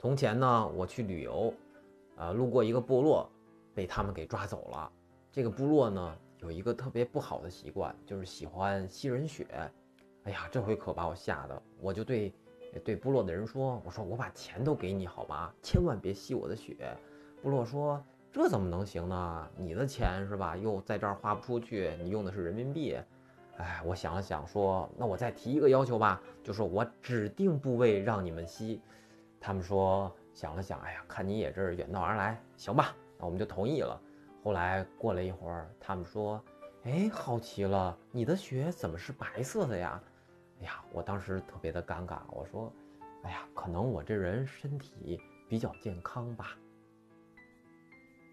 从前呢，我去旅游，啊，路过一个部落，被他们给抓走了。这个部落呢，有一个特别不好的习惯，就是喜欢吸人血。哎呀，这回可把我吓得，我就对对部落的人说：“我说我把钱都给你好吗？千万别吸我的血。”部落说：“这怎么能行呢？你的钱是吧？又在这儿花不出去，你用的是人民币。”哎，我想了想，说：“那我再提一个要求吧，就是我指定部位让你们吸。”他们说想了想，哎呀，看你也是远道而来，行吧，那我们就同意了。后来过了一会儿，他们说：“哎，好奇了，你的血怎么是白色的呀？”哎呀，我当时特别的尴尬，我说：“哎呀，可能我这人身体比较健康吧。”